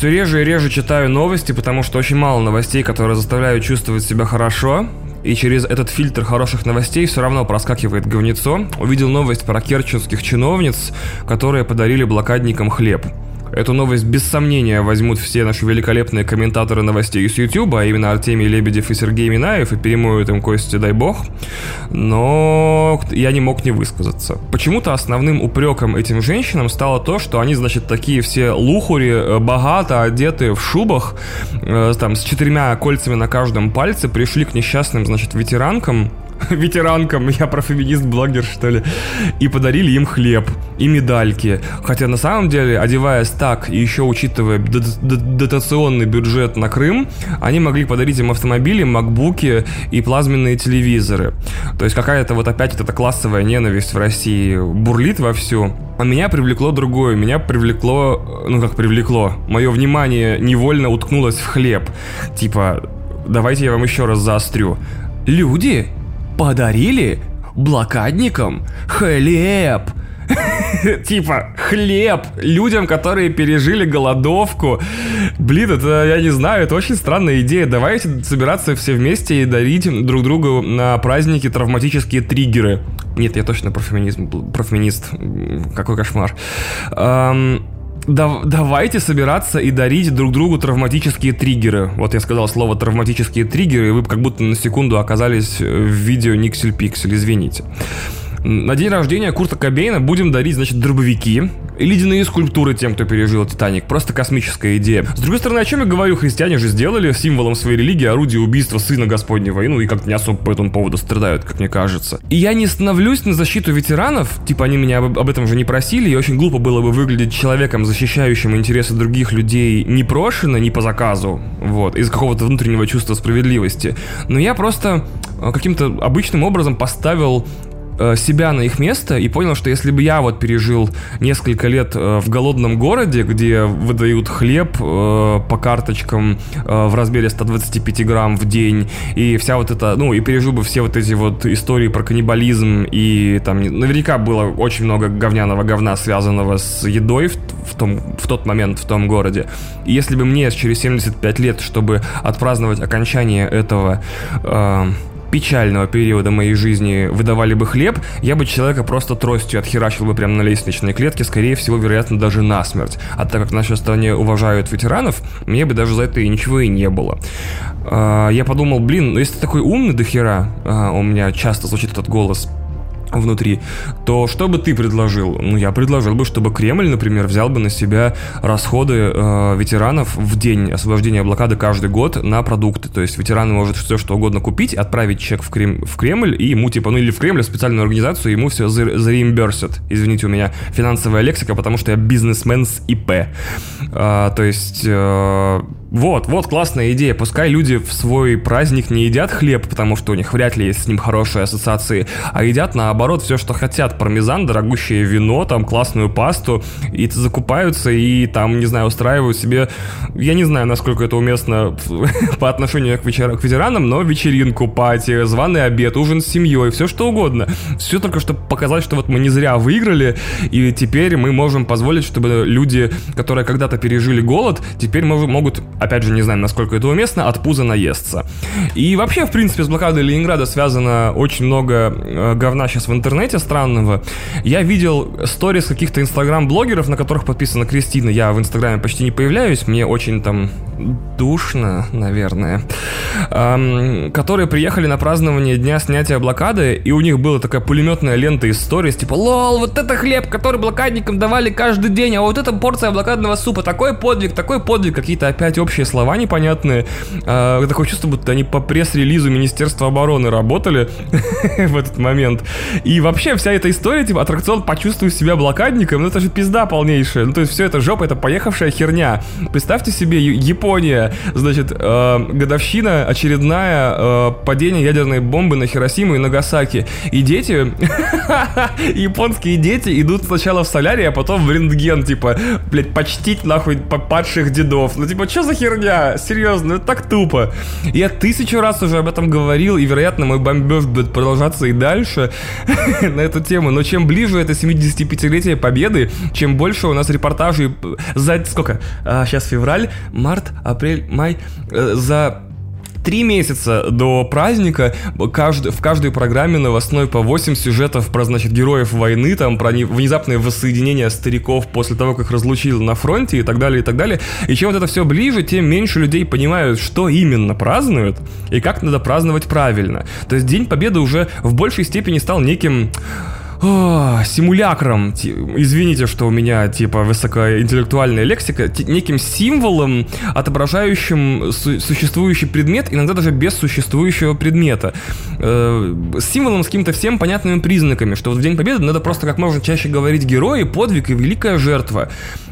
Все реже и реже читаю новости, потому что очень мало новостей, которые заставляют чувствовать себя хорошо. И через этот фильтр хороших новостей все равно проскакивает говнецо. Увидел новость про керченских чиновниц, которые подарили блокадникам хлеб. Эту новость без сомнения возьмут все наши великолепные комментаторы новостей из YouTube, а именно Артемий Лебедев и Сергей Минаев, и перемоют им кости, дай бог. Но я не мог не высказаться. Почему-то основным упреком этим женщинам стало то, что они, значит, такие все лухури, э, богато одетые в шубах, э, там, с четырьмя кольцами на каждом пальце, пришли к несчастным, значит, ветеранкам, ветеранкам, я профеминист-блогер, что ли, и подарили им хлеб и медальки. Хотя на самом деле, одеваясь так и еще учитывая дотационный бюджет на Крым, они могли подарить им автомобили, макбуки и плазменные телевизоры. То есть какая-то вот опять вот эта классовая ненависть в России бурлит вовсю. А меня привлекло другое. Меня привлекло, ну как привлекло, мое внимание невольно уткнулось в хлеб. Типа, давайте я вам еще раз заострю. Люди подарили блокадникам хлеб. Типа, хлеб людям, которые пережили голодовку. Блин, это, я не знаю, это очень странная идея. Давайте собираться все вместе и дарить друг другу на праздники травматические триггеры. Нет, я точно профеминизм, профеминист. Какой кошмар. Эм, да, давайте собираться и дарить друг другу травматические триггеры. Вот я сказал слово травматические триггеры, и вы как будто на секунду оказались в видео Никсель Пиксель, извините. На день рождения Курта Кобейна будем дарить, значит, дробовики и ледяные скульптуры тем, кто пережил Титаник. Просто космическая идея. С другой стороны, о чем я говорю, христиане же сделали символом своей религии орудие убийства сына Господнего. И, ну, и как-то не особо по этому поводу страдают, как мне кажется. И я не становлюсь на защиту ветеранов, типа они меня об, этом же не просили, и очень глупо было бы выглядеть человеком, защищающим интересы других людей непрошено, не по заказу, вот, из какого-то внутреннего чувства справедливости. Но я просто э, каким-то обычным образом поставил себя на их место и понял, что если бы я вот пережил несколько лет э, в голодном городе, где выдают хлеб э, по карточкам в размере 125 грамм в день, и вся вот эта, ну, и пережил бы все вот эти вот истории про каннибализм, и там наверняка было очень много говняного говна, связанного с едой в, том, в тот момент в том городе. И если бы мне через 75 лет, чтобы отпраздновать окончание этого печального периода моей жизни выдавали бы хлеб, я бы человека просто тростью отхерачил бы прямо на лестничной клетке, скорее всего, вероятно, даже насмерть. А так как в нашей стране уважают ветеранов, мне бы даже за это и ничего и не было. А, я подумал, блин, ну если ты такой умный до хера, а, у меня часто звучит этот голос, внутри, то что бы ты предложил? Ну, я предложил бы, чтобы Кремль, например, взял бы на себя расходы э, ветеранов в день освобождения блокады каждый год на продукты. То есть ветеран может все что угодно купить, отправить чек в, Крем, в Кремль, и ему, типа, ну или в Кремль, в специальную организацию, ему все зареимберсят. Извините, у меня финансовая лексика, потому что я бизнесмен с ИП. А, то есть... Э, вот, вот классная идея. Пускай люди в свой праздник не едят хлеб, потому что у них вряд ли есть с ним хорошие ассоциации, а едят наоборот все, что хотят. Пармезан, дорогущее вино, там классную пасту, и закупаются и там, не знаю, устраивают себе, я не знаю, насколько это уместно по отношению к, вечер... к ветеранам, но вечеринку, пати, званый обед, ужин с семьей, все что угодно. Все только чтобы показать, что вот мы не зря выиграли, и теперь мы можем позволить, чтобы люди, которые когда-то пережили голод, теперь могут опять же, не знаю, насколько это уместно, от пуза наестся. И вообще, в принципе, с блокадой Ленинграда связано очень много э, говна сейчас в интернете странного. Я видел сторис каких-то инстаграм-блогеров, на которых подписана Кристина. Я в инстаграме почти не появляюсь, мне очень там душно, наверное. Эм, которые приехали на празднование дня снятия блокады, и у них была такая пулеметная лента из сторис, типа, лол, вот это хлеб, который блокадникам давали каждый день, а вот эта порция блокадного супа, такой подвиг, такой подвиг, какие-то опять общие слова непонятные. Э, такое чувство, будто они по пресс-релизу Министерства обороны работали в этот момент. И вообще вся эта история, типа, аттракцион почувствуй себя блокадником, ну это же пизда полнейшая. Ну то есть все это жопа, это поехавшая херня. Представьте себе Японию Япония. Значит, э, годовщина очередная э, падения ядерной бомбы на Хиросиму и Нагасаки. И дети, японские дети идут сначала в солярий, а потом в рентген, типа, блядь, почтить нахуй падших дедов. Ну, типа, что за херня? Серьезно, это так тупо. Я тысячу раз уже об этом говорил, и, вероятно, мой бомбеж будет продолжаться и дальше на эту тему. Но чем ближе это 75-летие Победы, чем больше у нас репортажей за... Сколько? А, сейчас февраль, март, апрель, май. Э, за три месяца до праздника каждый, в каждой программе новостной по 8 сюжетов про, значит, героев войны, там, про внезапное воссоединение стариков после того, как их разлучили на фронте и так далее, и так далее. И чем вот это все ближе, тем меньше людей понимают, что именно празднуют и как надо праздновать правильно. То есть День Победы уже в большей степени стал неким о, симулякром, извините, что у меня типа высокоинтеллектуальная лексика, неким символом, отображающим су- существующий предмет, иногда даже без существующего предмета. Э, символом с какими-то всем понятными признаками, что вот в День Победы надо просто как можно чаще говорить герои, подвиг и великая жертва.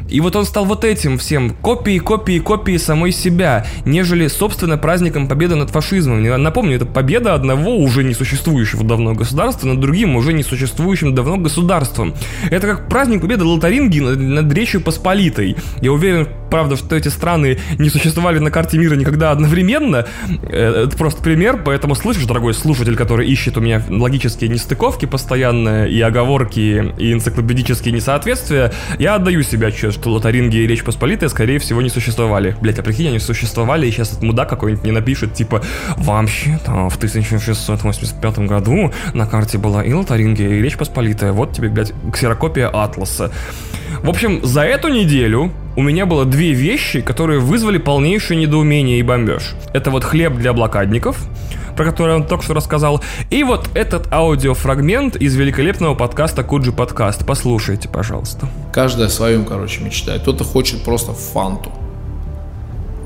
И вот он стал вот этим всем, копией, копией, копией самой себя, нежели, собственно, праздником победы над фашизмом. Напомню, это победа одного уже не существующего давно государства над другим уже не существующим давно государством. Это как праздник победы Лотаринги над, над Речью Посполитой. Я уверен, правда, что эти страны не существовали на карте мира никогда одновременно. Э, это просто пример, поэтому слышишь, дорогой слушатель, который ищет у меня логические нестыковки постоянно, и оговорки, и энциклопедические несоответствия, я отдаю себе отчет, что Лотаринги и Речь Посполитая, скорее всего, не существовали. Блять, а прикинь, они существовали, и сейчас этот мудак какой-нибудь не напишет, типа, вообще-то в 1685 году на карте была и Лотарингия, и Речь Посполитая. Вот тебе, блядь, ксерокопия Атласа. В общем, за эту неделю у меня было две вещи, которые вызвали полнейшее недоумение и бомбеж. Это вот хлеб для блокадников, про который он только что рассказал, и вот этот аудиофрагмент из великолепного подкаста Куджи Подкаст. Послушайте, пожалуйста. Каждый о своем, короче, мечтает. Кто-то хочет просто фанту.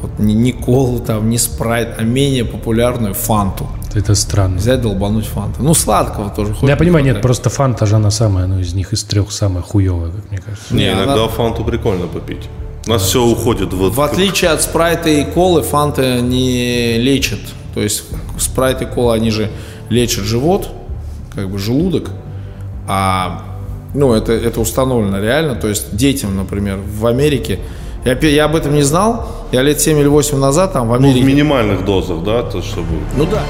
Вот не, не колу там, не спрайт, а менее популярную фанту. Это странно. Взять долбануть фанта. Ну, сладкого тоже хочется. Я понимаю, нет, просто фанта же она самая, ну, из них из трех самая хуевая, как мне кажется. Не, иногда она... фанту прикольно попить. У нас да. все уходит в... В отличие от спрайта и колы, фанта не лечит. То есть спрайт и кола, они же лечат живот, как бы желудок. А ну, это, это установлено реально. То есть детям, например, в Америке я, я об этом не знал. Я лет 7 или 8 назад там в Америке... Ну, в минимальных дозах, да? То, чтобы... Ну да.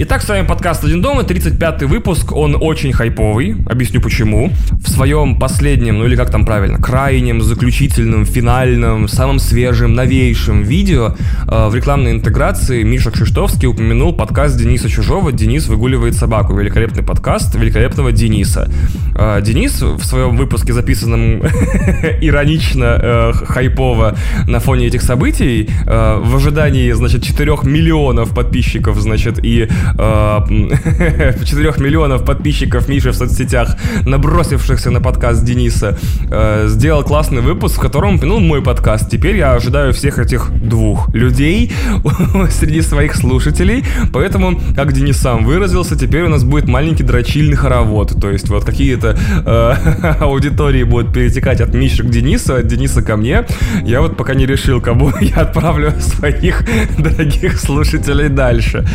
Итак, с вами подкаст «Один дома», 35-й выпуск, он очень хайповый, объясню почему. В своем последнем, ну или как там правильно, крайнем, заключительном, финальном, самом свежем, новейшем видео э, в рекламной интеграции Миша Кшиштовский упомянул подкаст Дениса Чужого «Денис выгуливает собаку». Великолепный подкаст великолепного Дениса. Э, Денис в своем выпуске, записанном иронично, э, хайпово на фоне этих событий, э, в ожидании, значит, 4 миллионов подписчиков, значит, и 4 э, миллионов подписчиков Миши в соцсетях, набросившихся на подкаст Дениса, э, сделал классный выпуск, в котором упомянул мой подкаст. Теперь я ожидаю всех этих двух людей среди своих слушателей, поэтому, как Денис сам выразился, теперь у нас будет маленький дрочильный хоровод, то есть вот какие-то э, аудитории будут перетекать от Миши к Денису, от Дениса ко мне. Я вот пока не решил, кому я отправлю своих дорогих слушателей дальше.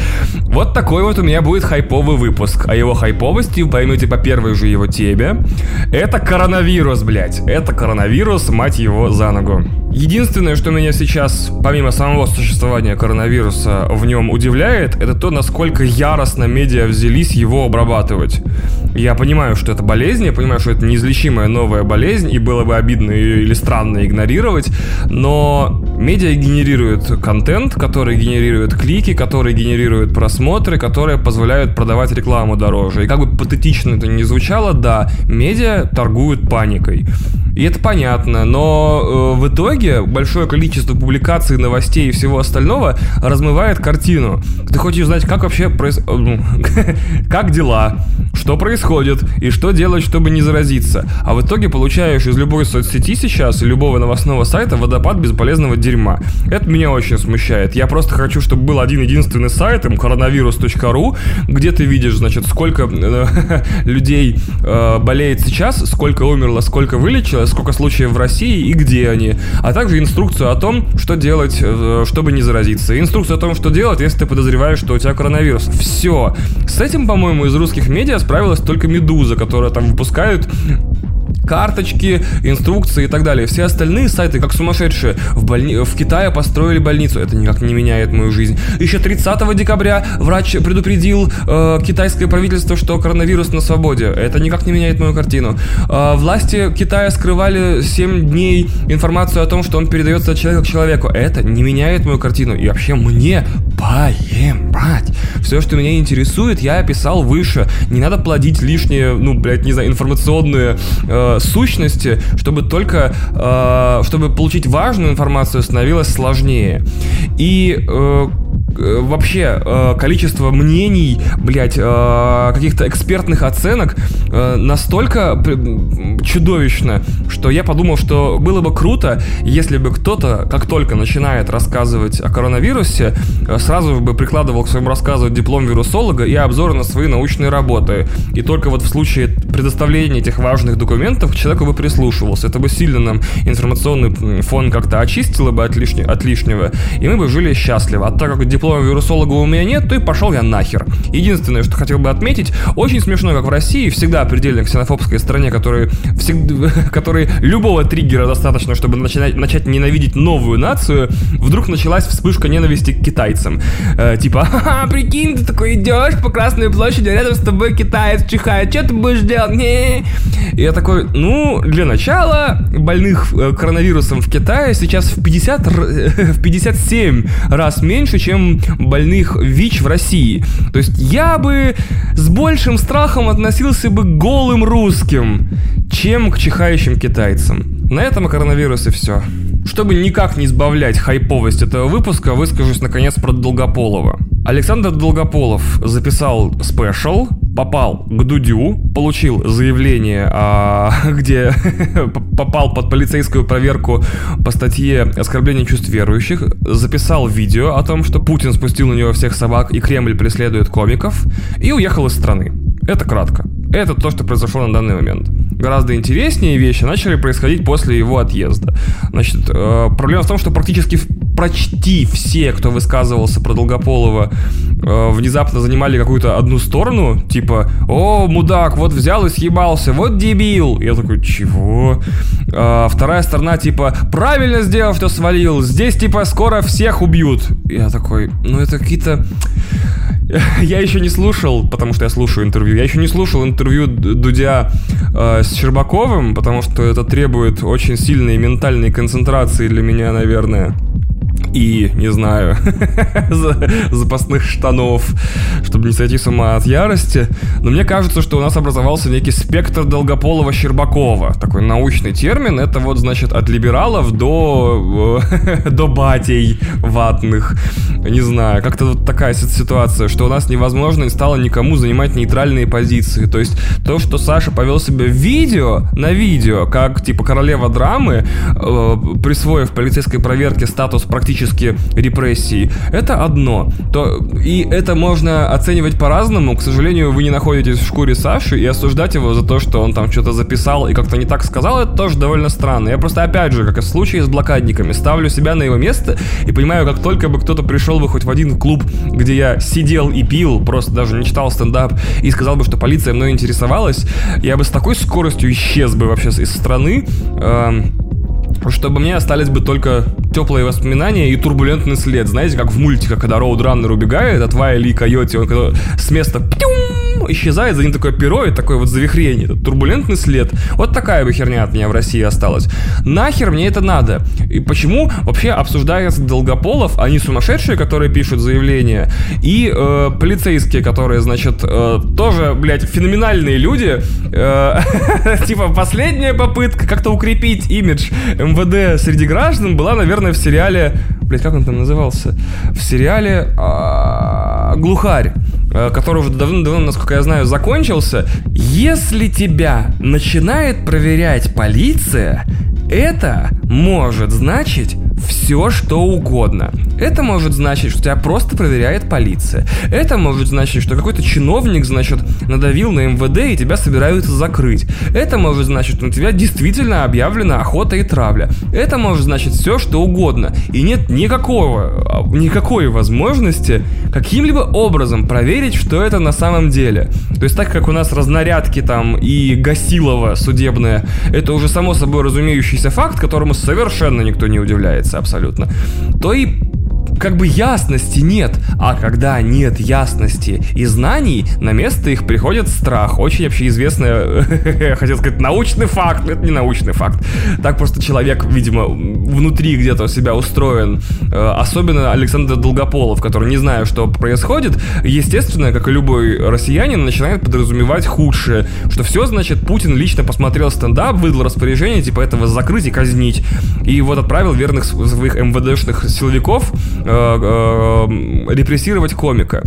Вот так такой вот у меня будет хайповый выпуск. А его хайповости вы поймете по первой же его теме. Это коронавирус, блядь. Это коронавирус, мать его, за ногу. Единственное, что меня сейчас, помимо самого существования коронавируса, в нем удивляет, это то, насколько яростно медиа взялись его обрабатывать. Я понимаю, что это болезнь, я понимаю, что это неизлечимая новая болезнь, и было бы обидно ее или странно игнорировать, но медиа генерируют контент, который генерирует клики, который генерирует просмотры, которые позволяют продавать рекламу дороже. И как бы патетично это ни звучало, да, медиа торгуют паникой. И это понятно, но э, в итоге большое количество публикаций, новостей и всего остального размывает картину. Ты хочешь знать, как вообще проис... Э, ну, как дела, что происходит и что делать, чтобы не заразиться. А в итоге получаешь из любой соцсети сейчас любого новостного сайта водопад бесполезного дерьма. Это меня очень смущает. Я просто хочу, чтобы был один единственный сайт, им коронавирус.ру, где ты видишь, значит, сколько э, людей э, болеет сейчас, сколько умерло, сколько вылечилось, сколько случаев в России и где они. А также инструкцию о том, что делать, э, чтобы не заразиться. Инструкцию о том, что делать, если ты подозреваешь, что у тебя коронавирус. Все. С этим, по-моему, из русских медиа справилась только «Медуза», которая там выпускают карточки, инструкции и так далее. Все остальные сайты, как сумасшедшие, в, больни... в Китае построили больницу. Это никак не меняет мою жизнь. Еще 30 декабря врач предупредил э, китайское правительство, что коронавирус на свободе. Это никак не меняет мою картину. Э, власти Китая скрывали 7 дней информацию о том, что он передается от человека к человеку. Это не меняет мою картину. И вообще мне поебать. Все, что меня интересует, я описал выше. Не надо плодить лишние, ну, блядь, не знаю, информационные э, сущности, чтобы только, э, чтобы получить важную информацию становилось сложнее. И э, вообще э, количество мнений, блядь, э, каких-то экспертных оценок э, настолько чудовищно, что я подумал, что было бы круто, если бы кто-то, как только начинает рассказывать о коронавирусе, э, сразу бы прикладывал к своему рассказу диплом вирусолога и обзоры на свои научные работы. И только вот в случае предоставления этих важных документов к человеку бы прислушивался. Это бы сильно нам информационный фон как-то очистило бы от, лишнего, от лишнего, и мы бы жили счастливо. А так как диплома вирусолога у меня нет, то и пошел я нахер. Единственное, что хотел бы отметить, очень смешно, как в России, всегда предельно ксенофобской стране, которой, всегда, которой любого триггера достаточно, чтобы начинать, начать ненавидеть новую нацию, вдруг началась вспышка ненависти к китайцам. Э, типа, ха-ха, прикинь, ты такой идешь по Красной площади, а рядом с тобой китаец чихает, что ты будешь делать? Не. И я такой, ну, для начала больных э, коронавирусом в Китае сейчас в 50, в 57 раз меньше, чем больных ВИЧ в России. То есть я бы с большим страхом относился бы к голым русским, чем к чихающим китайцам. На этом о коронавирусе все. Чтобы никак не избавлять хайповость этого выпуска, выскажусь наконец про Долгополова. Александр Долгополов записал спешл, попал к Дудю, получил заявление, а, где попал под полицейскую проверку по статье «Оскорбление чувств верующих», записал видео о том, что Путин спустил на него всех собак и Кремль преследует комиков, и уехал из страны. Это кратко. Это то, что произошло на данный момент. Гораздо интереснее вещи начали происходить после его отъезда. Значит, э, проблема в том, что практически почти все, кто высказывался про Долгополова, э, внезапно занимали какую-то одну сторону, типа, о, мудак, вот взял и съебался, вот дебил. Я такой, чего? А вторая сторона, типа, правильно сделал, что свалил, здесь, типа, скоро всех убьют. Я такой, ну это какие-то... Я еще не слушал, потому что я слушаю интервью. Я еще не слушал интервью Дудя э, с Щербаковым, потому что это требует очень сильной ментальной концентрации для меня, наверное и, не знаю, запасных штанов, чтобы не сойти с ума от ярости. Но мне кажется, что у нас образовался некий спектр Долгополова-Щербакова. Такой научный термин. Это вот, значит, от либералов до, э, до батей ватных. Не знаю, как-то вот такая ситуация, что у нас невозможно стало никому занимать нейтральные позиции. То есть то, что Саша повел себя в видео, на видео, как типа королева драмы, э, присвоив полицейской проверке статус практически политические репрессии, это одно. То, и это можно оценивать по-разному. К сожалению, вы не находитесь в шкуре Саши, и осуждать его за то, что он там что-то записал и как-то не так сказал, это тоже довольно странно. Я просто, опять же, как и в случае с блокадниками, ставлю себя на его место и понимаю, как только бы кто-то пришел бы хоть в один клуб, где я сидел и пил, просто даже не читал стендап, и сказал бы, что полиция мной интересовалась, я бы с такой скоростью исчез бы вообще из страны. Эм, чтобы мне остались бы только теплые воспоминания и турбулентный след. Знаете, как в мультиках, когда Роудраннер убегает от Вайли и Койоти, он с места пьюм, исчезает, за ним такое перо и такое вот завихрение, турбулентный след. Вот такая бы херня от меня в России осталась. Нахер мне это надо? И почему вообще обсуждается Долгополов, они сумасшедшие, которые пишут заявления, и э, полицейские, которые, значит, э, тоже, блядь, феноменальные люди, э, типа последняя попытка как-то укрепить имидж МВД среди граждан была, наверное, в сериале... Блять, как он там назывался? В сериале а, «Глухарь». Э, который уже давно-давно, насколько я знаю, закончился. Если тебя начинает проверять полиция, это может значить все, что угодно. Это может значить, что тебя просто проверяет полиция. Это может значить, что какой-то чиновник, значит, надавил на МВД и тебя собираются закрыть. Это может значить, что на тебя действительно объявлена охота и травля. Это может значить все, что угодно. И нет никакого, а, никакой возможности каким-либо образом проверить, что это на самом деле. То есть так как у нас разнарядки там и Гасилова судебная, это уже само собой разумеющийся факт, которому совершенно никто не удивляется абсолютно, то и как бы ясности нет. А когда нет ясности и знаний, на место их приходит страх. Очень общеизвестный, хотел сказать, научный факт, это не научный факт. Так просто человек, видимо, внутри где-то себя устроен. Э, особенно Александр Долгополов, который, не зная, что происходит, естественно, как и любой россиянин, начинает подразумевать худшее. Что все, значит, Путин лично посмотрел стендап, выдал распоряжение, типа, этого закрыть и казнить. И вот отправил верных своих МВДшных силовиков репрессировать комика.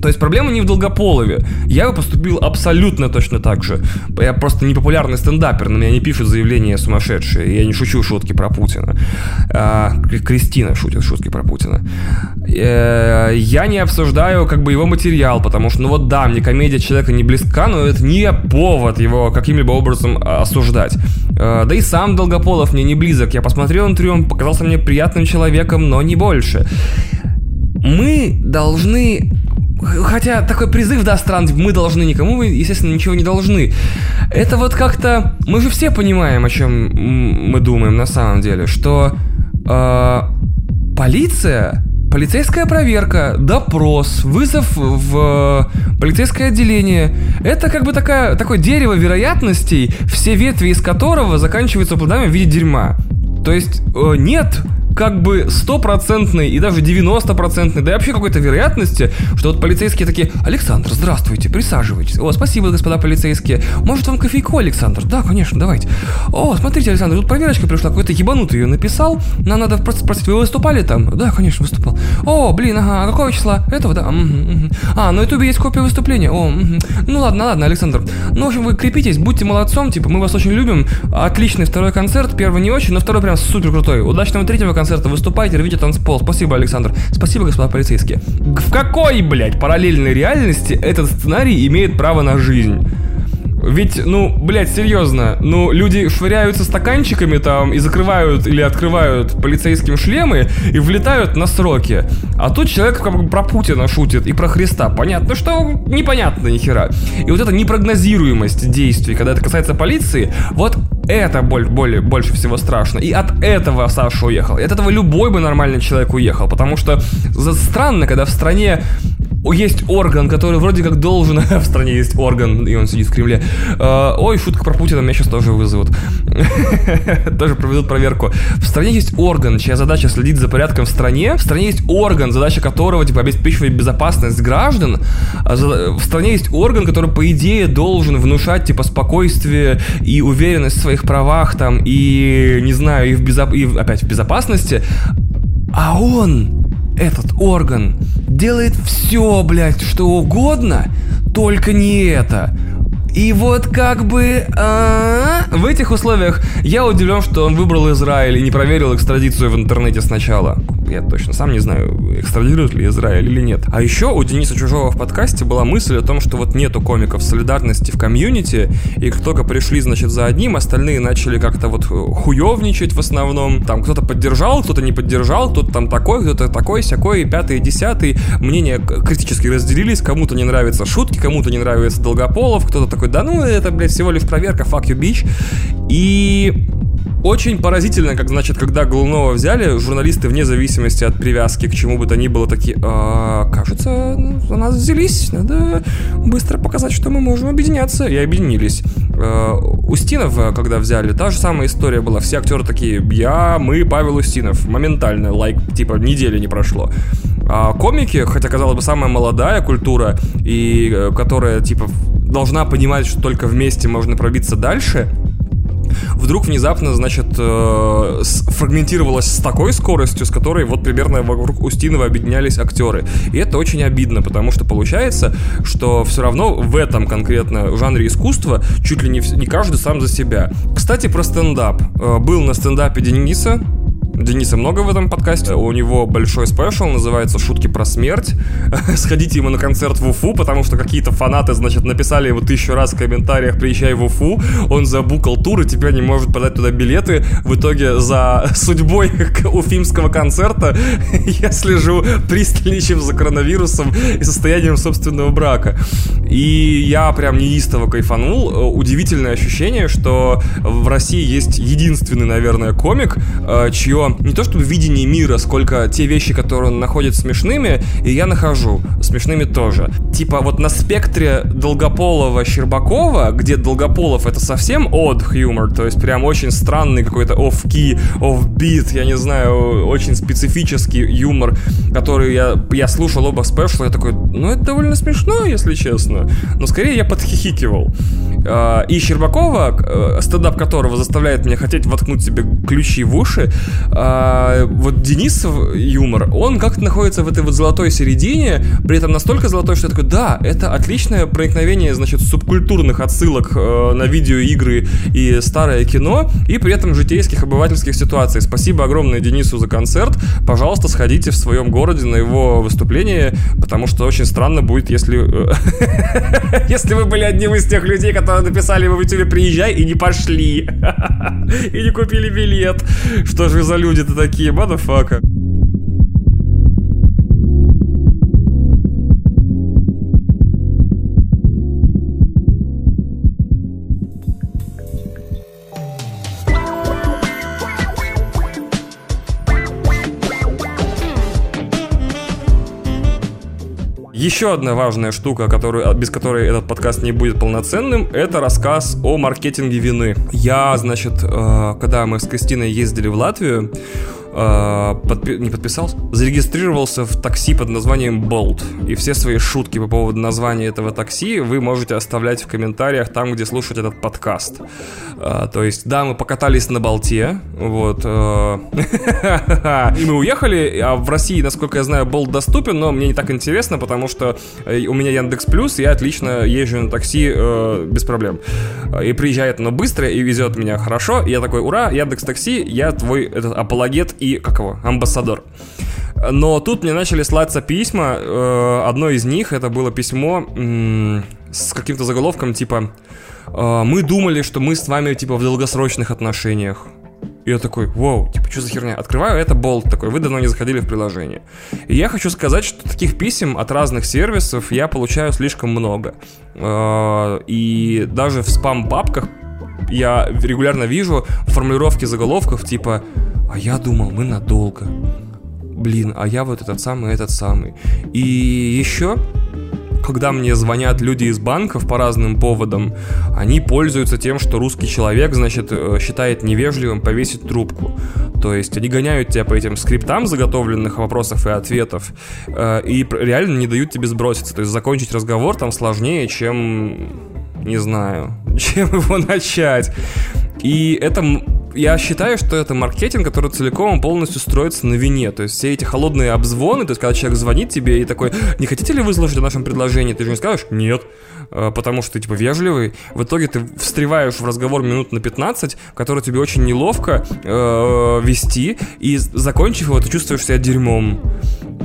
То есть проблема не в Долгополове. Я бы поступил абсолютно точно так же. Я просто непопулярный стендапер, на меня не пишут заявления сумасшедшие. Я не шучу шутки про Путина. А, Кристина шутит шутки про Путина. Э, я не обсуждаю как бы его материал, потому что, ну вот да, мне комедия человека не близка, но это не повод его каким-либо образом осуждать. Э, да и сам Долгополов мне не близок. Я посмотрел интервью, он показался мне приятным человеком, но не больше. Мы должны Хотя такой призыв, да, странный, мы должны никому, мы, естественно, ничего не должны. Это вот как-то... Мы же все понимаем, о чем мы думаем на самом деле, что э, полиция Полицейская проверка, допрос, вызов в полицейское отделение. Это как бы такая, такое дерево вероятностей, все ветви из которого заканчиваются плодами в виде дерьма. То есть э, нет как бы стопроцентной и даже 90-процентной, да и вообще какой-то вероятности, что вот полицейские такие, Александр, здравствуйте, присаживайтесь. О, спасибо, господа полицейские. Может вам кофейку, Александр? Да, конечно, давайте. О, смотрите, Александр, тут проверочка пришла, какой-то ебанутый ее написал. Нам надо просто спросить, вы выступали там? Да, конечно, выступал. О, блин, ага, а какого числа? Этого, да? А, на ютубе есть копия выступления. О, ну ладно, ладно, Александр. Ну, в общем, вы крепитесь, будьте молодцом, типа, мы вас очень любим. Отличный второй концерт, первый не очень, но второй прям супер крутой. Удачного третьего концерта, выступайте, рвите танцпол. Спасибо, Александр. Спасибо, господа полицейские. В какой, блядь, параллельной реальности этот сценарий имеет право на жизнь? Ведь, ну, блядь, серьезно, ну, люди швыряются стаканчиками там и закрывают или открывают полицейским шлемы и влетают на сроки. А тут человек как бы про Путина шутит и про Христа. Понятно, что непонятно ни хера. И вот эта непрогнозируемость действий, когда это касается полиции, вот это боль, более, больше всего страшно. И от этого Саша уехал. И от этого любой бы нормальный человек уехал. Потому что странно, когда в стране есть орган, который вроде как должен... в стране есть орган, и он сидит в Кремле. Э, ой, шутка про Путина, меня сейчас тоже вызовут. тоже проведут проверку. В стране есть орган, чья задача следить за порядком в стране. В стране есть орган, задача которого, типа, обеспечивать безопасность граждан. А в стране есть орган, который, по идее, должен внушать, типа, спокойствие и уверенность в своих правах, там, и, не знаю, и, в безо... и опять в безопасности. А он этот орган делает все, блядь, что угодно, только не это. И вот как бы а, в этих условиях я удивлен, что он выбрал Израиль и не проверил экстрадицию в интернете сначала. Я точно сам не знаю, экстрадируют ли Израиль или нет. А еще у Дениса Чужого в подкасте была мысль о том, что вот нету комиков солидарности в комьюнити, и как только пришли, значит, за одним, остальные начали как-то вот хуевничать в основном. Там кто-то поддержал, кто-то не поддержал, кто-то там такой, кто-то такой, сякой, пятый, десятый. Мнения критически разделились, кому-то не нравятся шутки, кому-то не нравится Долгополов, кто-то такой, да ну это, блядь, всего лишь проверка, fuck you, bitch. И очень поразительно, как, значит, когда Голунова взяли, журналисты вне зависимости от привязки к чему бы то ни было такие, а, кажется, за нас взялись, надо быстро показать, что мы можем объединяться. И объединились. А, Устинов, когда взяли, та же самая история была. Все актеры такие, я, мы, Павел Устинов. Моментально, лайк, типа, недели не прошло. А комики, хотя, казалось бы, самая молодая культура, и э, которая, типа, должна понимать, что только вместе можно пробиться дальше – вдруг внезапно, значит, э, фрагментировалась с такой скоростью, с которой вот примерно вокруг Устинова объединялись актеры. И это очень обидно, потому что получается, что все равно в этом конкретно жанре искусства чуть ли не, не каждый сам за себя. Кстати, про стендап. Э, был на стендапе Дениса, Дениса много в этом подкасте. У него большой спешл, называется «Шутки про смерть». Сходите ему на концерт в Уфу, потому что какие-то фанаты, значит, написали ему тысячу раз в комментариях «Приезжай в Уфу». Он забукал тур и теперь не может продать туда билеты. В итоге за судьбой уфимского концерта я слежу пристальнее, чем за коронавирусом и состоянием собственного брака. И я прям неистово кайфанул. Удивительное ощущение, что в России есть единственный, наверное, комик, э, не то чтобы видение мира, сколько те вещи, которые он находит смешными, и я нахожу смешными тоже. Типа вот на спектре Долгополова Щербакова, где Долгополов это совсем odd humor, то есть прям очень странный какой-то off-key, off-beat, я не знаю, очень специфический юмор, который я, я слушал оба спешла, я такой, ну это довольно смешно, если честно, но скорее я подхихикивал. А, и Щербакова, э, стендап которого заставляет меня хотеть воткнуть себе ключи в уши, а, вот Денисов юмор, он как-то находится в этой вот золотой середине, при этом настолько золотой, что я такой, да, это отличное проникновение, значит, субкультурных отсылок э, на видеоигры и старое кино, и при этом житейских обывательских ситуаций. Спасибо огромное Денису за концерт. Пожалуйста, сходите в своем городе на его выступление, потому что очень странно будет, если... э, Если вы были одним из тех людей, которые написали ему в YouTube «Приезжай» и не пошли. И не купили билет. Что же вы за люди-то такие, мадафака? Еще одна важная штука, которую, без которой этот подкаст не будет полноценным, это рассказ о маркетинге вины. Я, значит, э, когда мы с Кристиной ездили в Латвию, подпи- не подписался, зарегистрировался в такси под названием Bolt. И все свои шутки по поводу названия этого такси вы можете оставлять в комментариях там, где слушать этот подкаст. Э, то есть, да, мы покатались на Болте, вот. э, И мы уехали, а в России, насколько я знаю, Bolt доступен, но мне не так интересно, потому что э, у меня Яндекс Плюс, я отлично езжу на такси э, без проблем. И приезжает оно быстро и везет меня хорошо. Я такой, ура, Яндекс Такси, я твой этот апологет и, как его, амбассадор. Но тут мне начали слаться письма. э, Одно из них это было письмо с каким-то заголовком типа э, «Мы думали, что мы с вами типа в долгосрочных отношениях». И я такой, вау, типа, что за херня? Открываю, это болт такой, вы давно не заходили в приложение. И я хочу сказать, что таких писем от разных сервисов я получаю слишком много. Э, И даже в спам-папках я регулярно вижу формулировки заголовков типа «А я думал, мы надолго». Блин, а я вот этот самый, этот самый. И еще когда мне звонят люди из банков по разным поводам, они пользуются тем, что русский человек, значит, э, считает невежливым повесить трубку. То есть они гоняют тебя по этим скриптам заготовленных вопросов и ответов э, и реально не дают тебе сброситься. То есть закончить разговор там сложнее, чем, не знаю, чем его начать. И это я считаю, что это маркетинг, который целиком и полностью строится на вине. То есть все эти холодные обзвоны, то есть когда человек звонит тебе и такой, не хотите ли вы слушать о нашем предложении, ты же не скажешь нет, э, потому что ты типа вежливый. В итоге ты встреваешь в разговор минут на 15, который тебе очень неловко э, вести, и закончив его, ты чувствуешь себя дерьмом.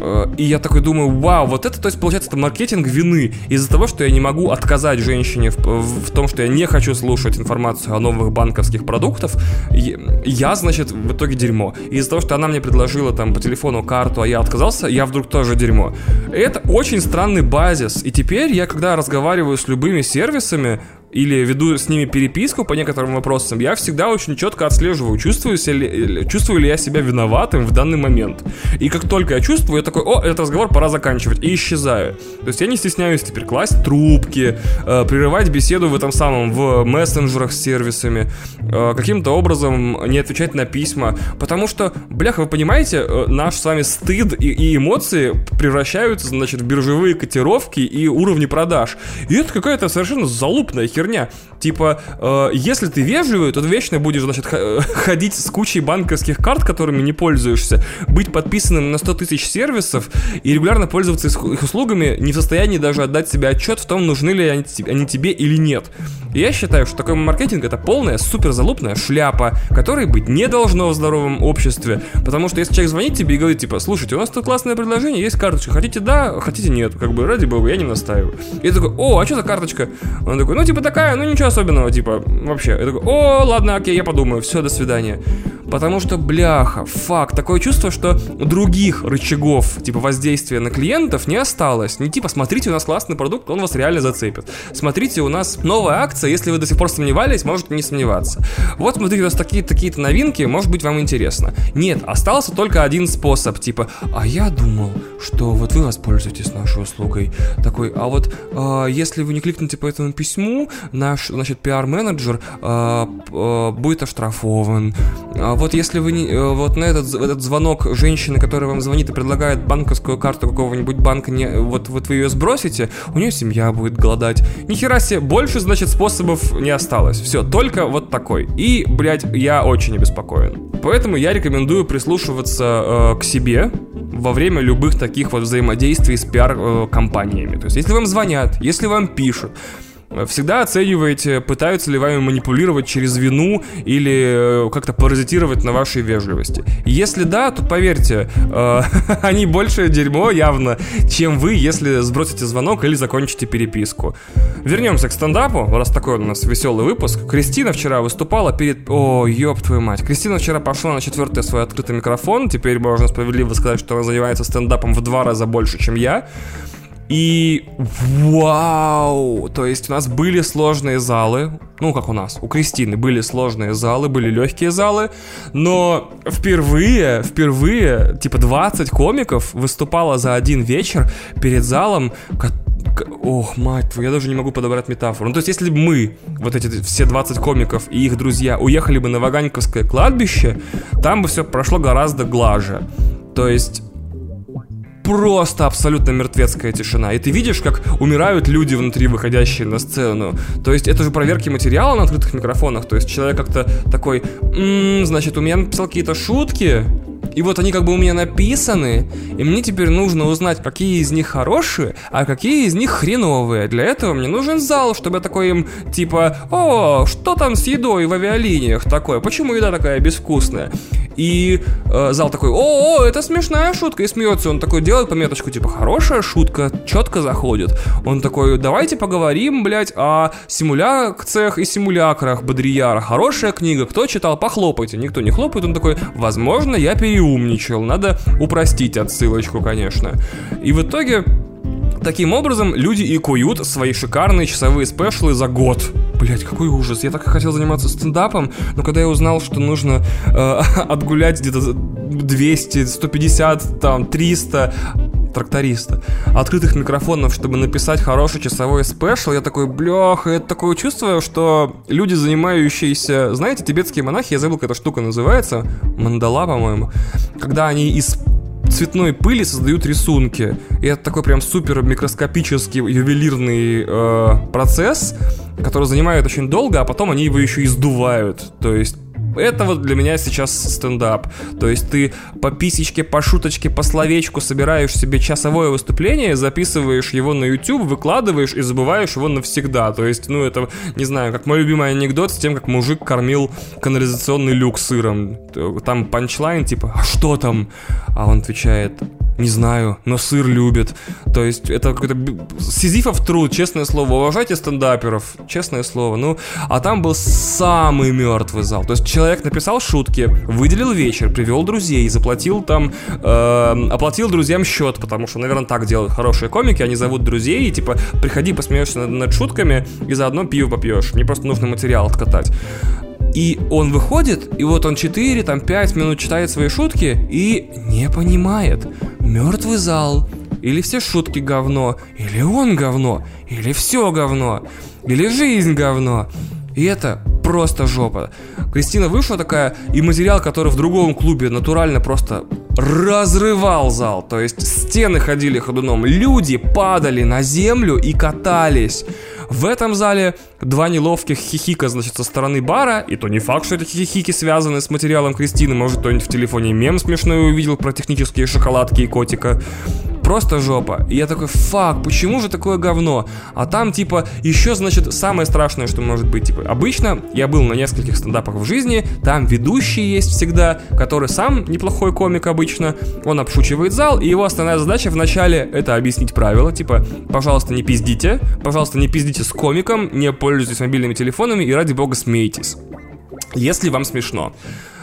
Э, И я такой думаю, вау, вот это, то есть, получается, это маркетинг вины. Из-за того, что я не могу отказать женщине в, в том, что я не хочу слушать информацию о новых банковских продуктах, я, значит, в итоге дерьмо. Из-за того, что она мне предложила там по телефону карту, а я отказался, я вдруг тоже дерьмо. Это очень странный базис. И теперь я, когда разговариваю с любыми сервисами, или веду с ними переписку по некоторым вопросам, я всегда очень четко отслеживаю, чувствую, ли, чувствую ли я себя виноватым в данный момент. И как только я чувствую, я такой, о, этот разговор пора заканчивать, и исчезаю. То есть я не стесняюсь теперь класть трубки, э, прерывать беседу в этом самом, в мессенджерах с сервисами, э, каким-то образом не отвечать на письма, потому что, бляха, вы понимаете, э, наш с вами стыд и, и эмоции превращаются, значит, в биржевые котировки и уровни продаж. И это какая-то совершенно залупная херня херня. Типа, э, если ты вежливый, то ты вечно будешь, значит, х- ходить с кучей банковских карт, которыми не пользуешься, быть подписанным на 100 тысяч сервисов и регулярно пользоваться их услугами, не в состоянии даже отдать себе отчет в том, нужны ли они, те- они тебе или нет. И я считаю, что такой маркетинг это полная супер залупная шляпа, которой быть не должно в здоровом обществе. Потому что если человек звонит тебе и говорит, типа, слушайте, у нас тут классное предложение, есть карточка, хотите да, хотите нет, как бы ради бога, я не настаиваю. И я такой, о, а что за карточка? Он такой, ну типа такая, ну ничего особенного, типа, вообще. Я такой, о, ладно, окей, я подумаю, все, до свидания. Потому что, бляха, факт, такое чувство, что других рычагов, типа воздействия на клиентов не осталось. Не типа, смотрите, у нас классный продукт, он вас реально зацепит. Смотрите, у нас новая акция, если вы до сих пор сомневались, можете не сомневаться. Вот, смотрите, у нас такие, такие-то новинки, может быть, вам интересно. Нет, остался только один способ, типа, а я думал, что вот вы воспользуетесь нашей услугой. Такой, а вот э, если вы не кликнете по этому письму, наш, значит, пиар-менеджер э, э, будет оштрафован. А вот если вы не, э, вот на этот, этот звонок женщины, которая вам звонит и предлагает банковскую карту какого-нибудь банка, не, вот, вот вы ее сбросите, у нее семья будет голодать. Ни хера себе, больше, значит, способов не осталось. Все, только вот такой. И, блядь, я очень обеспокоен. Поэтому я рекомендую прислушиваться э, к себе во время любых таких вот взаимодействий с пиар-компаниями. То есть, если вам звонят, если вам пишут, Всегда оценивайте, пытаются ли вами манипулировать через вину или э, как-то паразитировать на вашей вежливости. Если да, то поверьте, э, они больше дерьмо явно, чем вы, если сбросите звонок или закончите переписку. Вернемся к стендапу, раз такой у нас веселый выпуск. Кристина вчера выступала перед... О, ёб твою мать. Кристина вчера пошла на четвертый свой открытый микрофон. Теперь можно справедливо сказать, что она занимается стендапом в два раза больше, чем я. И вау! То есть у нас были сложные залы, ну как у нас, у Кристины были сложные залы, были легкие залы, но впервые, впервые, типа 20 комиков выступало за один вечер перед залом, Ох, мать твою, я даже не могу подобрать метафору. Ну, то есть, если бы мы, вот эти все 20 комиков и их друзья, уехали бы на Ваганьковское кладбище, там бы все прошло гораздо глаже. То есть, просто абсолютно мертвецкая тишина. И ты видишь, как умирают люди внутри, выходящие на сцену. То есть это же проверки материала на открытых микрофонах. То есть человек как-то такой, «М, значит, у меня написал какие-то шутки, и вот они как бы у меня написаны, и мне теперь нужно узнать, какие из них хорошие, а какие из них хреновые. Для этого мне нужен зал, чтобы я такой им, типа, о, что там с едой в авиалиниях такое? Почему еда такая безвкусная? И э, зал такой, о, о, это смешная шутка, и смеется. Он такой делает пометочку, типа, хорошая шутка, четко заходит. Он такой, давайте поговорим, блядь, о симуляциях и симулякрах Бодрияра. Хорошая книга, кто читал, похлопайте. Никто не хлопает, он такой, возможно, я переумничал. Надо упростить отсылочку, конечно. И в итоге Таким образом, люди и куют свои шикарные часовые спешлы за год. Блять, какой ужас. Я так и хотел заниматься стендапом, но когда я узнал, что нужно э, отгулять где-то 200, 150, там, 300 тракториста, открытых микрофонов, чтобы написать хороший часовой спешл, я такой, бляха, это такое чувство, что люди, занимающиеся, знаете, тибетские монахи, я забыл, как эта штука называется, мандала, по-моему, когда они из цветной пыли создают рисунки. И это такой прям супер микроскопический ювелирный э, процесс, который занимает очень долго, а потом они его еще и сдувают. То есть это вот для меня сейчас стендап. То есть ты по писечке, по шуточке, по словечку собираешь себе часовое выступление, записываешь его на YouTube, выкладываешь и забываешь его навсегда. То есть, ну, это, не знаю, как мой любимый анекдот с тем, как мужик кормил канализационный люк сыром. Там панчлайн, типа, а что там? А он отвечает, не знаю, но сыр любит. То есть это какой-то сизифов труд, честное слово. Уважайте стендаперов, честное слово. Ну, а там был самый мертвый зал. То есть человек написал шутки, выделил вечер, привел друзей, заплатил там, э, оплатил друзьям счет, потому что, наверное, так делают хорошие комики. Они зовут друзей и типа приходи, посмеешься над, над шутками и заодно пиво попьешь. Мне просто нужно материал откатать. И он выходит, и вот он 4, там 5 минут читает свои шутки и не понимает. Мертвый зал. Или все шутки говно, или он говно, или все говно, или жизнь говно. И это просто жопа. Кристина вышла такая, и материал, который в другом клубе натурально просто разрывал зал. То есть стены ходили ходуном, люди падали на землю и катались. В этом зале два неловких хихика, значит, со стороны бара, и то не факт, что эти хихики связаны с материалом Кристины, может, кто-нибудь в телефоне мем смешной увидел про технические шоколадки и котика просто жопа. И я такой, фак, почему же такое говно? А там, типа, еще, значит, самое страшное, что может быть, типа, обычно я был на нескольких стендапах в жизни, там ведущий есть всегда, который сам неплохой комик обычно, он обшучивает зал, и его основная задача в начале это объяснить правила, типа, пожалуйста, не пиздите, пожалуйста, не пиздите с комиком, не пользуйтесь мобильными телефонами и ради бога смейтесь, если вам смешно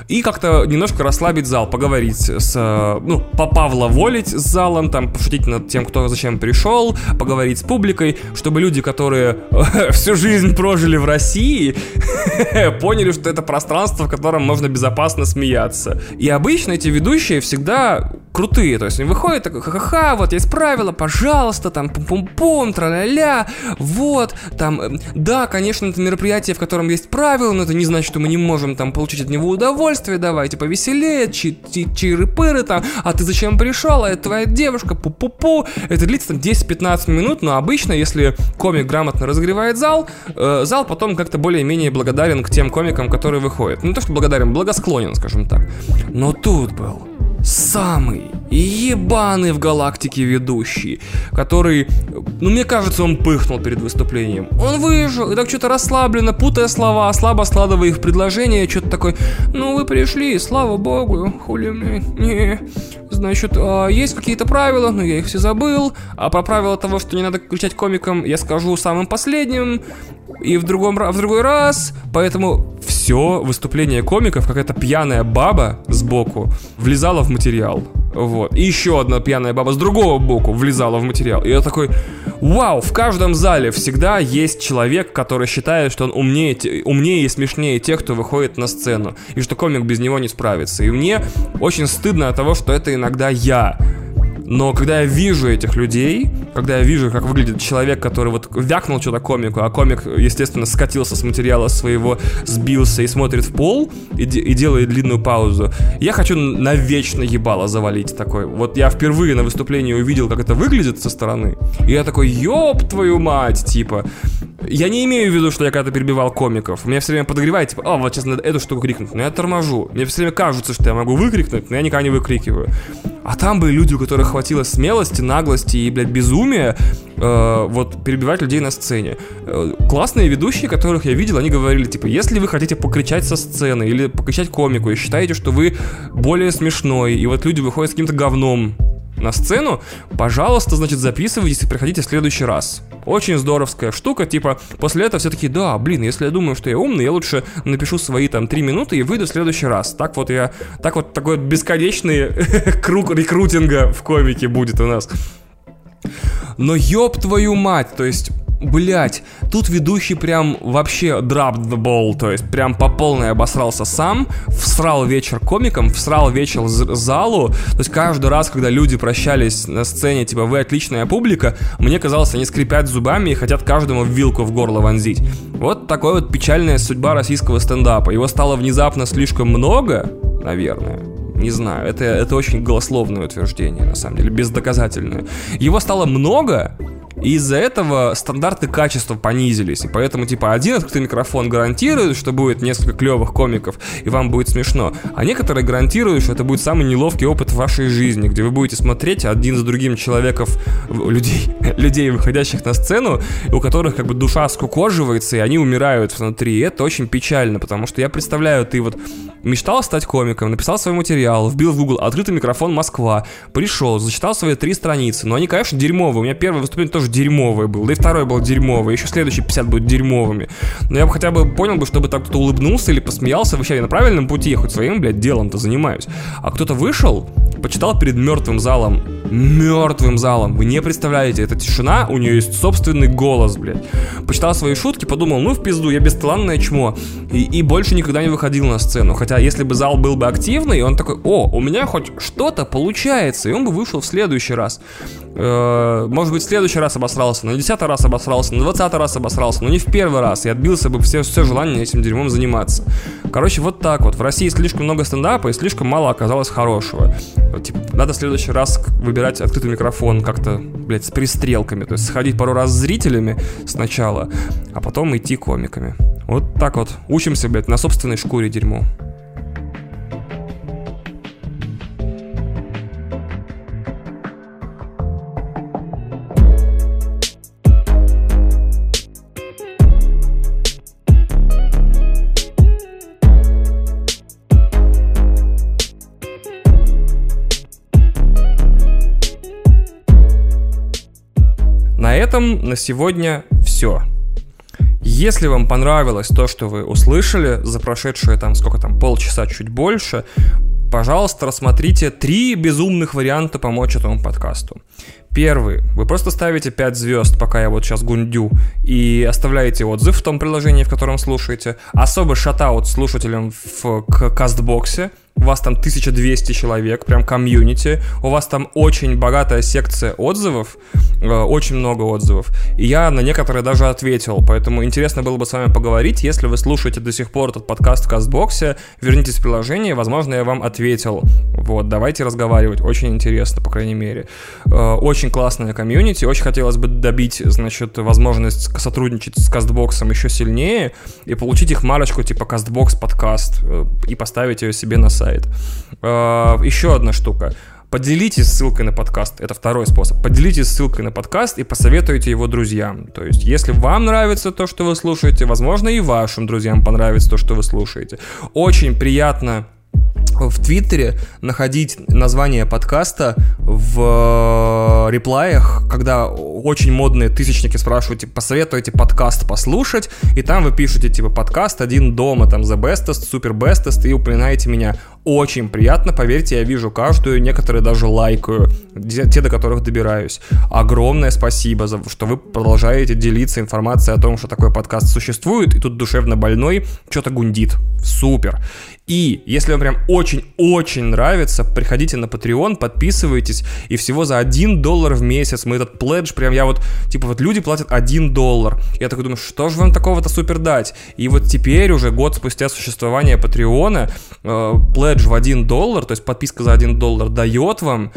и как-то немножко расслабить зал, поговорить с, э, ну, по Павла волить с залом, там, пошутить над тем, кто зачем пришел, поговорить с публикой, чтобы люди, которые всю жизнь прожили в России, поняли, что это пространство, в котором можно безопасно смеяться. И обычно эти ведущие всегда крутые, то есть они выходят такой, ха-ха-ха, вот есть правила, пожалуйста, там, пум-пум-пум, тра-ля-ля, вот, там, э, да, конечно, это мероприятие, в котором есть правила, но это не значит, что мы не можем там получить от него удовольствие, давайте повеселее, чиры-пыры там, а ты зачем пришел, а это твоя девушка, пу-пу-пу, это длится там 10-15 минут, но обычно, если комик грамотно разогревает зал, э, зал потом как-то более-менее благодарен к тем комикам, которые выходят. Не то, что благодарен, благосклонен, скажем так. Но тут был самый ебаный в галактике ведущий, который, ну мне кажется, он пыхнул перед выступлением. Он вышел и так что-то расслабленно, путая слова, слабо складывая их в предложение, что-то такой, ну вы пришли, слава богу, хули мне, не. Значит, а, есть какие-то правила, но я их все забыл, а про правила того, что не надо кричать комикам, я скажу самым последним, и в, другом, в другой раз, поэтому все выступление комиков, какая-то пьяная баба сбоку влезала в материал. Вот. И еще одна пьяная баба с другого боку влезала в материал. И я такой, вау, в каждом зале всегда есть человек, который считает, что он умнее, умнее и смешнее тех, кто выходит на сцену. И что комик без него не справится. И мне очень стыдно от того, что это иногда я. Но когда я вижу этих людей, когда я вижу, как выглядит человек, который вот вякнул что-то комику, а комик, естественно, скатился с материала своего, сбился и смотрит в пол и, и делает длинную паузу, я хочу навечно ебало завалить такой. Вот я впервые на выступлении увидел, как это выглядит со стороны, и я такой, ёб твою мать, типа. Я не имею в виду, что я когда-то перебивал комиков. Меня все время подогревает, типа, о, вот сейчас надо эту штуку крикнуть. Но я торможу. Мне все время кажется, что я могу выкрикнуть, но я никогда не выкрикиваю. А там были люди, у которых хватило смелости, наглости и, блядь, безумия э, вот перебивать людей на сцене. Э, классные ведущие, которых я видел, они говорили, типа, если вы хотите покричать со сцены или покричать комику и считаете, что вы более смешной, и вот люди выходят с каким-то говном на сцену, пожалуйста, значит, записывайтесь и приходите в следующий раз. Очень здоровская штука, типа, после этого все таки да, блин, если я думаю, что я умный, я лучше напишу свои там три минуты и выйду в следующий раз. Так вот я, так вот такой бесконечный круг рекрутинга в комике будет у нас. Но ёб твою мать, то есть Блять, тут ведущий прям вообще dropped the ball, то есть прям по полной обосрался сам, всрал вечер комикам, всрал вечер залу, то есть каждый раз, когда люди прощались на сцене, типа, вы отличная публика, мне казалось, они скрипят зубами и хотят каждому вилку в горло вонзить. Вот такой вот печальная судьба российского стендапа. Его стало внезапно слишком много, наверное, не знаю, это, это очень голословное утверждение, на самом деле, бездоказательное. Его стало много, и из-за этого стандарты качества понизились. И поэтому, типа, один открытый микрофон гарантирует, что будет несколько клевых комиков, и вам будет смешно. А некоторые гарантируют, что это будет самый неловкий опыт в вашей жизни, где вы будете смотреть один за другим человеков, людей, людей, выходящих на сцену, у которых как бы душа скукоживается, и они умирают внутри. И это очень печально, потому что я представляю, ты вот мечтал стать комиком, написал свой материал, вбил в Google открытый микрофон Москва, пришел, зачитал свои три страницы, но они, конечно, дерьмовые. У меня первое выступление тоже дерьмовое было, да и второе было дерьмовое, еще следующие 50 будут дерьмовыми. Но я бы хотя бы понял бы, чтобы так кто-то улыбнулся или посмеялся, вообще я на правильном пути, я хоть своим, блядь, делом-то занимаюсь. А кто-то вышел, почитал перед мертвым залом, мертвым залом, вы не представляете, эта тишина, у нее есть собственный голос, блядь. Почитал свои шутки, подумал, ну в пизду, я бесталанное чмо. И, и больше никогда не выходил на сцену. Хотя, если бы зал был бы активный, он такой, о, у меня хоть что-то получается, и он бы вышел в следующий раз. Э, может быть, в следующий раз обосрался, на десятый раз обосрался, на двадцатый раз обосрался, но не в первый раз, и отбился бы все, все желание этим дерьмом заниматься. Короче, вот так вот. В России слишком много стендапа и слишком мало оказалось хорошего. Типа, надо в следующий раз выбирать открытый микрофон как-то, блядь, с пристрелками. То есть сходить пару раз с зрителями сначала, а потом идти комиками. Вот так вот. Учимся, блядь, на собственной шкуре дерьмо. На сегодня все. Если вам понравилось то, что вы услышали за прошедшие там сколько там полчаса чуть больше, пожалуйста, рассмотрите три безумных варианта помочь этому подкасту. Первый. Вы просто ставите 5 звезд, пока я вот сейчас гундю, и оставляете отзыв в том приложении, в котором слушаете. Особый шатаут слушателям в к кастбоксе. У вас там 1200 человек, прям комьюнити. У вас там очень богатая секция отзывов, э, очень много отзывов. И я на некоторые даже ответил, поэтому интересно было бы с вами поговорить. Если вы слушаете до сих пор этот подкаст в кастбоксе, вернитесь в приложение, возможно, я вам ответил. Вот, давайте разговаривать, очень интересно, по крайней мере. Э, очень классная комьюнити, очень хотелось бы добить, значит, возможность сотрудничать с кастбоксом еще сильнее и получить их марочку типа кастбокс подкаст э, и поставить ее себе на сайт. Э, Еще одна штука. Поделитесь ссылкой на подкаст. Это второй способ. Поделитесь ссылкой на подкаст и посоветуйте его друзьям. То есть, если вам нравится то, что вы слушаете, возможно, и вашим друзьям понравится то, что вы слушаете. Очень приятно в Твиттере находить название подкаста в реплаях, когда очень модные тысячники спрашивают, типа, посоветуйте подкаст послушать, и там вы пишете, типа, подкаст «Один дома», там, «The Bestest», «Super Bestest», и упоминаете меня. Очень приятно, поверьте, я вижу каждую, некоторые даже лайкаю, те, до которых добираюсь. Огромное спасибо, за, что вы продолжаете делиться информацией о том, что такой подкаст существует, и тут душевно больной что-то гундит. Супер. И если вам прям очень-очень нравится, приходите на Patreon, подписывайтесь, и всего за 1 доллар в месяц мы этот пледж, прям я вот, типа вот люди платят 1 доллар. Я такой думаю, что же вам такого-то супер дать? И вот теперь уже год спустя существования Патреона, э, пледж в 1 доллар, то есть подписка за 1 доллар дает вам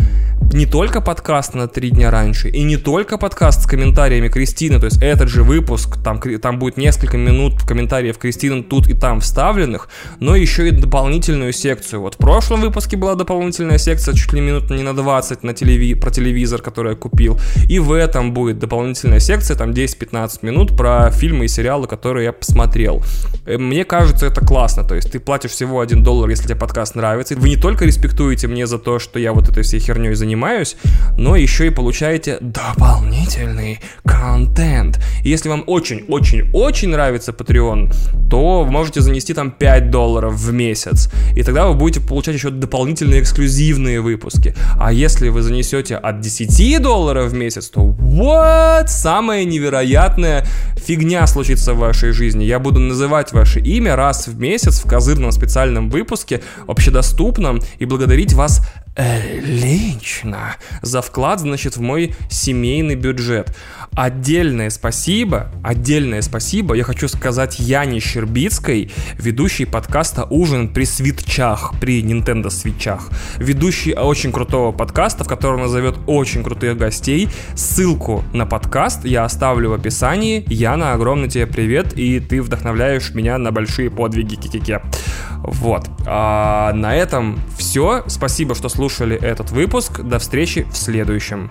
не только подкаст на 3 дня раньше, и не только подкаст с комментариями Кристины, то есть этот же выпуск, там, там будет несколько минут комментариев Кристины тут и там вставленных, но еще и дополнительную секцию. Вот в прошлом выпуске была дополнительная секция чуть ли минут не на 20 на телеви... про телевизор, который я купил. И в этом будет дополнительная секция, там 10-15 минут про фильмы и сериалы, которые я посмотрел. Э, мне кажется, это классно. То есть ты платишь всего 1 доллар, если тебе подкаст нравится. Вы не только респектуете мне за то, что я вот этой всей херней занимаюсь, но еще и получаете дополнительный контент. И если вам очень-очень-очень нравится Patreon, то вы можете занести там 5 долларов в месяц. И тогда вы будете получать еще дополнительные эксклюзивные выпуски. А если вы занесете от 10 долларов в месяц, то вот самая невероятная фигня случится в вашей жизни. Я буду называть ваше имя раз в месяц в козырном специальном выпуске, общедоступном, и благодарить вас лично за вклад, значит, в мой семейный бюджет. Отдельное спасибо, отдельное спасибо я хочу сказать Яне Щербицкой, ведущей подкаста «Ужин при свитчах», при Nintendo свитчах. Ведущий очень крутого подкаста, в котором назовет очень крутых гостей. Ссылку на подкаст я оставлю в описании. Яна, огромный тебе привет, и ты вдохновляешь меня на большие подвиги кикике. Вот. А на этом все. Спасибо, что слушали этот выпуск. До встречи в следующем.